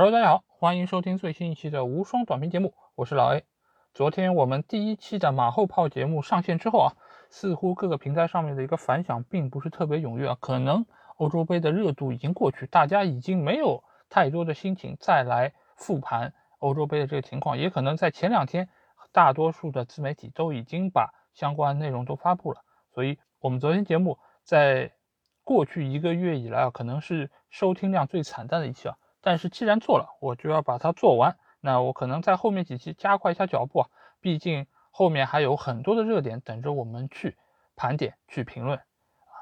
Hello，大家好，欢迎收听最新一期的无双短评节目，我是老 A。昨天我们第一期的马后炮节目上线之后啊，似乎各个平台上面的一个反响并不是特别踊跃啊，可能欧洲杯的热度已经过去，大家已经没有太多的心情再来复盘欧洲杯的这个情况，也可能在前两天，大多数的自媒体都已经把相关内容都发布了，所以我们昨天节目在过去一个月以来啊，可能是收听量最惨淡的一期啊。但是既然做了，我就要把它做完。那我可能在后面几期加快一下脚步啊，毕竟后面还有很多的热点等着我们去盘点、去评论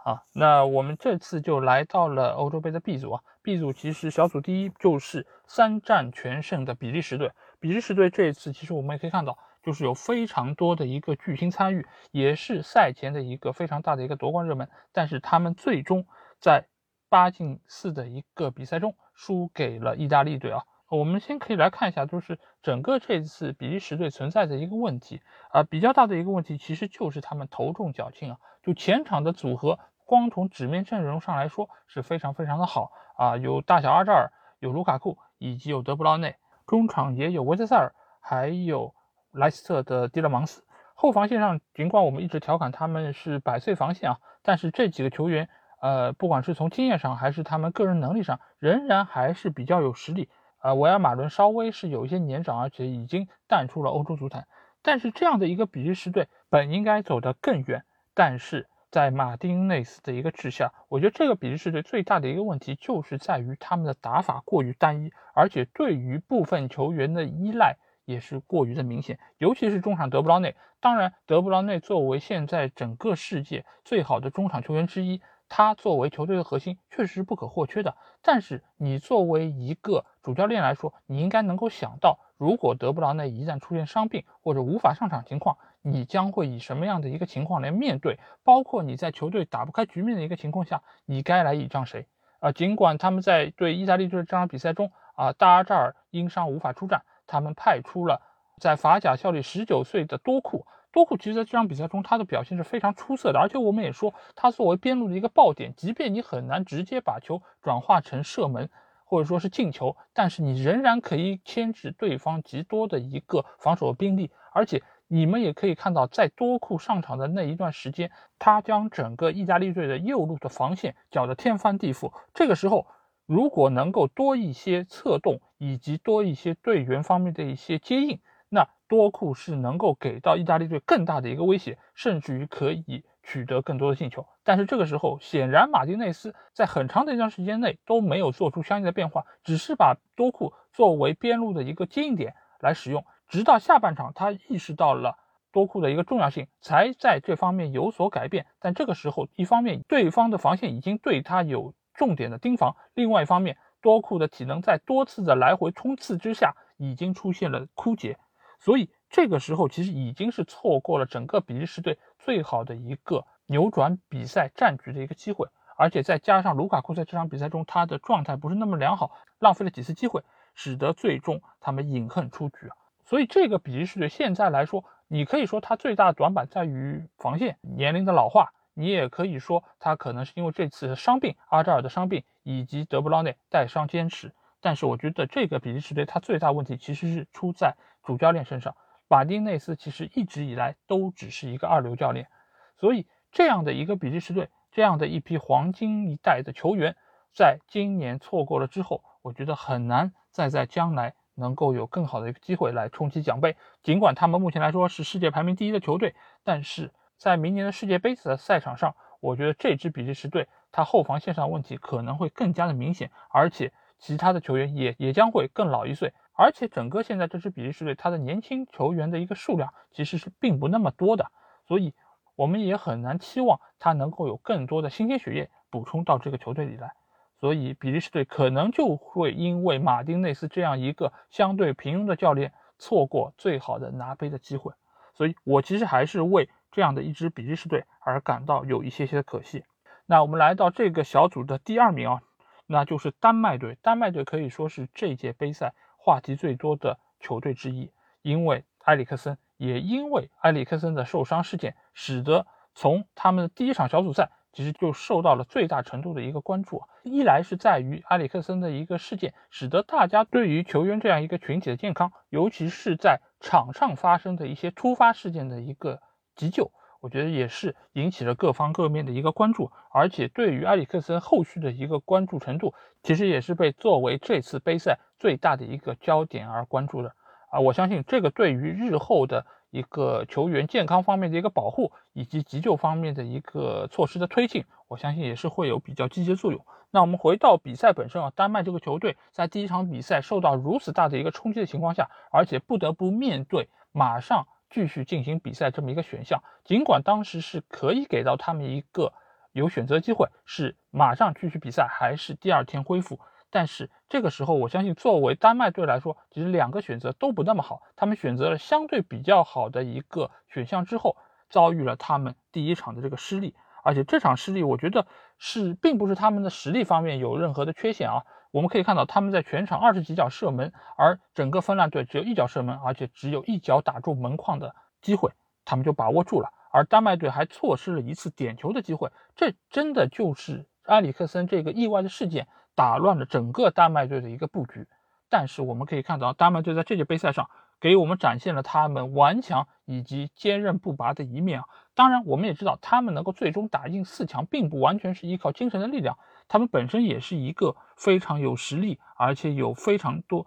啊。那我们这次就来到了欧洲杯的 B 组啊。B 组其实小组第一就是三战全胜的比利时队。比利时队这一次其实我们也可以看到，就是有非常多的一个巨星参与，也是赛前的一个非常大的一个夺冠热门。但是他们最终在八进四的一个比赛中输给了意大利队啊！我们先可以来看一下，就是整个这次比利时队存在的一个问题啊，比较大的一个问题其实就是他们头重脚轻啊。就前场的组合，光从纸面阵容上来说是非常非常的好啊，有大小阿扎尔，有卢卡库，以及有德布劳内，中场也有维特塞尔，还有莱斯特的迪勒芒斯。后防线上，尽管我们一直调侃他们是百岁防线啊，但是这几个球员。呃，不管是从经验上还是他们个人能力上，仍然还是比较有实力。呃，维尔马伦稍微是有一些年长，而且已经淡出了欧洲足坛。但是这样的一个比利时队本应该走得更远，但是在马丁内斯的一个治下，我觉得这个比利时队最大的一个问题就是在于他们的打法过于单一，而且对于部分球员的依赖也是过于的明显，尤其是中场德布劳内。当然，德布劳内作为现在整个世界最好的中场球员之一。他作为球队的核心，确实是不可或缺的。但是，你作为一个主教练来说，你应该能够想到，如果德布劳内一旦出现伤病或者无法上场情况，你将会以什么样的一个情况来面对？包括你在球队打不开局面的一个情况下，你该来倚仗谁？啊，尽管他们在对意大利队这场比赛中，啊，大阿扎尔因伤无法出战，他们派出了在法甲效力十九岁的多库。多库其实在这场比赛中，他的表现是非常出色的，而且我们也说，他作为边路的一个爆点，即便你很难直接把球转化成射门或者说是进球，但是你仍然可以牵制对方极多的一个防守的兵力。而且你们也可以看到，在多库上场的那一段时间，他将整个意大利队的右路的防线搅得天翻地覆。这个时候，如果能够多一些策动，以及多一些队员方面的一些接应。那多库是能够给到意大利队更大的一个威胁，甚至于可以取得更多的进球。但是这个时候，显然马丁内斯在很长的一段时间内都没有做出相应的变化，只是把多库作为边路的一个接应点来使用。直到下半场，他意识到了多库的一个重要性，才在这方面有所改变。但这个时候，一方面对方的防线已经对他有重点的盯防，另外一方面，多库的体能在多次的来回冲刺之下，已经出现了枯竭。所以这个时候其实已经是错过了整个比利时队最好的一个扭转比赛战局的一个机会，而且再加上卢卡库在这场比赛中他的状态不是那么良好，浪费了几次机会，使得最终他们饮恨出局啊。所以这个比利时队现在来说，你可以说他最大的短板在于防线年龄的老化，你也可以说他可能是因为这次伤病阿扎尔的伤病以及德布劳内带伤坚持。但是我觉得这个比利时队他最大问题其实是出在。主教练身上，马丁内斯其实一直以来都只是一个二流教练，所以这样的一个比利时队，这样的一批黄金一代的球员，在今年错过了之后，我觉得很难再在将来能够有更好的一个机会来冲击奖杯。尽管他们目前来说是世界排名第一的球队，但是在明年的世界杯的赛场上，我觉得这支比利时队他后防线上问题可能会更加的明显，而且其他的球员也也将会更老一岁。而且整个现在这支比利时队，他的年轻球员的一个数量其实是并不那么多的，所以我们也很难期望他能够有更多的新鲜血液补充到这个球队里来。所以比利时队可能就会因为马丁内斯这样一个相对平庸的教练，错过最好的拿杯的机会。所以我其实还是为这样的一支比利时队而感到有一些些的可惜。那我们来到这个小组的第二名啊，那就是丹麦队。丹麦队可以说是这届杯赛。话题最多的球队之一，因为埃里克森，也因为埃里克森的受伤事件，使得从他们的第一场小组赛其实就受到了最大程度的一个关注。一来是在于埃里克森的一个事件，使得大家对于球员这样一个群体的健康，尤其是在场上发生的一些突发事件的一个急救，我觉得也是引起了各方各面的一个关注。而且对于埃里克森后续的一个关注程度，其实也是被作为这次杯赛最大的一个焦点而关注的。啊，我相信这个对于日后的。一个球员健康方面的一个保护，以及急救方面的一个措施的推进，我相信也是会有比较积极作用。那我们回到比赛本身啊，丹麦这个球队在第一场比赛受到如此大的一个冲击的情况下，而且不得不面对马上继续进行比赛这么一个选项，尽管当时是可以给到他们一个有选择机会，是马上继续比赛，还是第二天恢复。但是这个时候，我相信作为丹麦队来说，其实两个选择都不那么好。他们选择了相对比较好的一个选项之后，遭遇了他们第一场的这个失利。而且这场失利，我觉得是并不是他们的实力方面有任何的缺陷啊。我们可以看到，他们在全场二十几脚射门，而整个芬兰队只有一脚射门，而且只有一脚打中门框的机会，他们就把握住了。而丹麦队还错失了一次点球的机会。这真的就是埃里克森这个意外的事件。打乱了整个丹麦队的一个布局，但是我们可以看到，丹麦队在这届杯赛上给我们展现了他们顽强以及坚韧不拔的一面啊。当然，我们也知道，他们能够最终打进四强，并不完全是依靠精神的力量，他们本身也是一个非常有实力，而且有非常多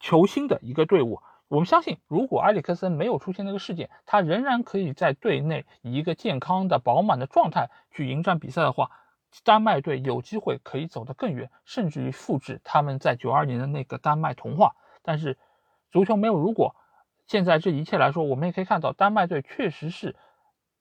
球星的一个队伍。我们相信，如果埃里克森没有出现那个事件，他仍然可以在队内以一个健康的、饱满的状态去迎战比赛的话。丹麦队有机会可以走得更远，甚至于复制他们在九二年的那个丹麦童话。但是，足球没有如果。现在这一切来说，我们也可以看到，丹麦队确实是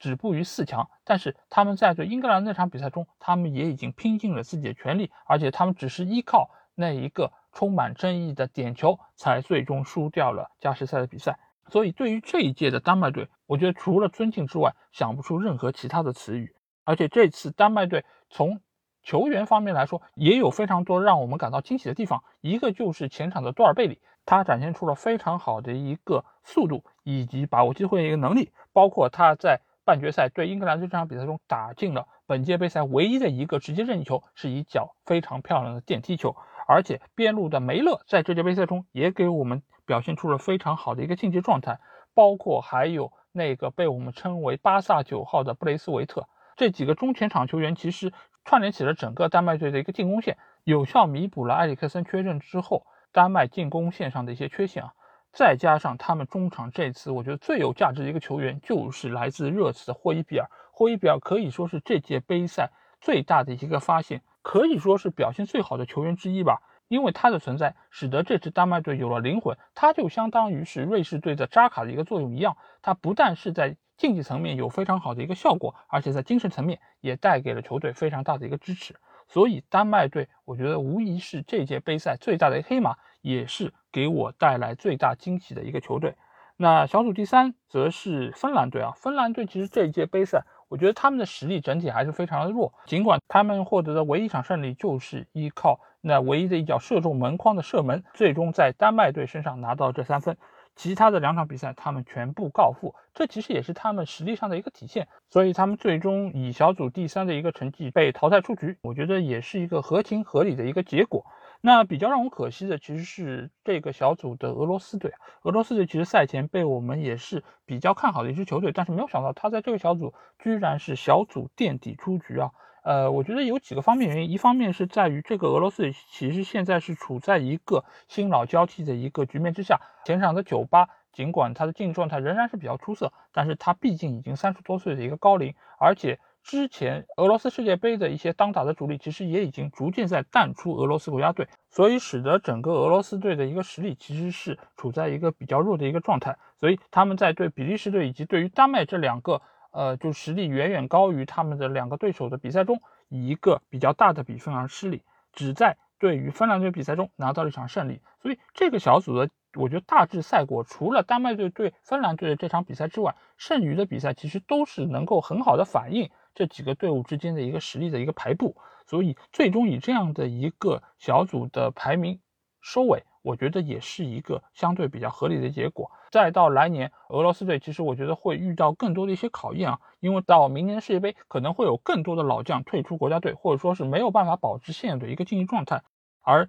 止步于四强。但是他们在对英格兰那场比赛中，他们也已经拼尽了自己的全力，而且他们只是依靠那一个充满争议的点球，才最终输掉了加时赛的比赛。所以，对于这一届的丹麦队，我觉得除了尊敬之外，想不出任何其他的词语。而且这次丹麦队从球员方面来说，也有非常多让我们感到惊喜的地方。一个就是前场的多尔贝里，他展现出了非常好的一个速度以及把握机会的一个能力。包括他在半决赛对英格兰队这场比赛中打进了本届杯赛唯一的一个直接任意球，是一脚非常漂亮的电梯球。而且边路的梅勒在这届杯赛中也给我们表现出了非常好的一个竞技状态。包括还有那个被我们称为巴萨九号的布雷斯维特。这几个中前场球员其实串联起了整个丹麦队的一个进攻线，有效弥补了埃里克森缺阵之后丹麦进攻线上的一些缺陷啊。再加上他们中场这次，我觉得最有价值的一个球员就是来自热刺的霍伊比尔。霍伊比尔可以说是这届杯赛最大的一个发现，可以说是表现最好的球员之一吧。因为他的存在，使得这支丹麦队有了灵魂，他就相当于是瑞士队的扎卡的一个作用一样，他不但是在竞技层面有非常好的一个效果，而且在精神层面也带给了球队非常大的一个支持。所以丹麦队，我觉得无疑是这届杯赛最大的黑马，也是给我带来最大惊喜的一个球队。那小组第三则是芬兰队啊，芬兰队其实这一届杯赛，我觉得他们的实力整体还是非常的弱，尽管他们获得的唯一一场胜利就是依靠那唯一的一脚射中门框的射门，最终在丹麦队身上拿到这三分。其他的两场比赛，他们全部告负，这其实也是他们实力上的一个体现。所以他们最终以小组第三的一个成绩被淘汰出局，我觉得也是一个合情合理的一个结果。那比较让我可惜的，其实是这个小组的俄罗斯队。俄罗斯队其实赛前被我们也是比较看好的一支球队，但是没有想到他在这个小组居然是小组垫底出局啊。呃，我觉得有几个方面原因，一方面是在于这个俄罗斯其实现在是处在一个新老交替的一个局面之下，前场的酒吧尽管他的竞技状态仍然是比较出色，但是他毕竟已经三十多岁的一个高龄，而且之前俄罗斯世界杯的一些当打的主力其实也已经逐渐在淡出俄罗斯国家队，所以使得整个俄罗斯队的一个实力其实是处在一个比较弱的一个状态，所以他们在对比利时队以及对于丹麦这两个。呃，就实力远远高于他们的两个对手的比赛中，以一个比较大的比分而失利，只在对于芬兰队比赛中拿到了一场胜利。所以这个小组的，我觉得大致赛果，除了丹麦队对芬兰队的这场比赛之外，剩余的比赛其实都是能够很好的反映这几个队伍之间的一个实力的一个排布。所以最终以这样的一个小组的排名收尾，我觉得也是一个相对比较合理的结果。再到来年，俄罗斯队其实我觉得会遇到更多的一些考验啊，因为到明年世界杯可能会有更多的老将退出国家队，或者说是没有办法保持现有的一个竞技状态，而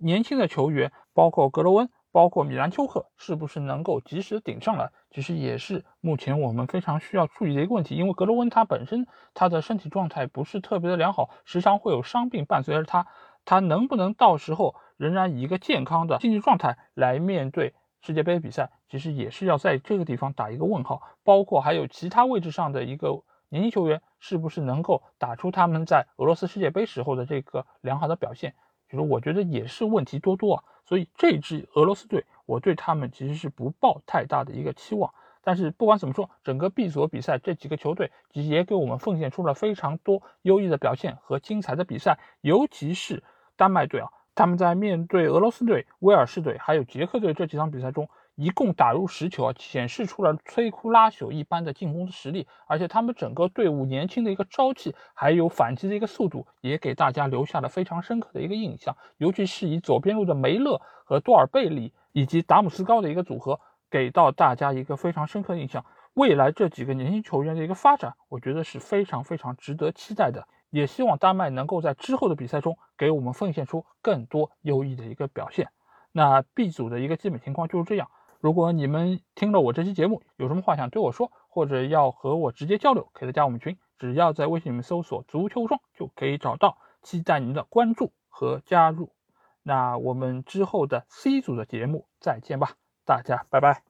年轻的球员，包括格罗温。包括米兰丘克是不是能够及时顶上来，其实也是目前我们非常需要注意的一个问题。因为格罗温他本身他的身体状态不是特别的良好，时常会有伤病伴随着他，他能不能到时候仍然以一个健康的竞技状态来面对世界杯比赛，其实也是要在这个地方打一个问号。包括还有其他位置上的一个年轻球员，是不是能够打出他们在俄罗斯世界杯时候的这个良好的表现？其实我觉得也是问题多多啊。所以这支俄罗斯队，我对他们其实是不抱太大的一个期望。但是不管怎么说，整个 B 组比赛这几个球队其实也给我们奉献出了非常多优异的表现和精彩的比赛。尤其是丹麦队啊，他们在面对俄罗斯队、威尔士队还有捷克队这几场比赛中。一共打入十球啊，显示出了摧枯拉朽一般的进攻实力，而且他们整个队伍年轻的一个朝气，还有反击的一个速度，也给大家留下了非常深刻的一个印象。尤其是以左边路的梅勒和多尔贝里以及达姆斯高的一个组合，给到大家一个非常深刻的印象。未来这几个年轻球员的一个发展，我觉得是非常非常值得期待的。也希望丹麦能够在之后的比赛中给我们奉献出更多优异的一个表现。那 B 组的一个基本情况就是这样。如果你们听了我这期节目，有什么话想对我说，或者要和我直接交流，可以加我们群，只要在微信里面搜索“足球双”就可以找到。期待您的关注和加入。那我们之后的 C 组的节目再见吧，大家拜拜。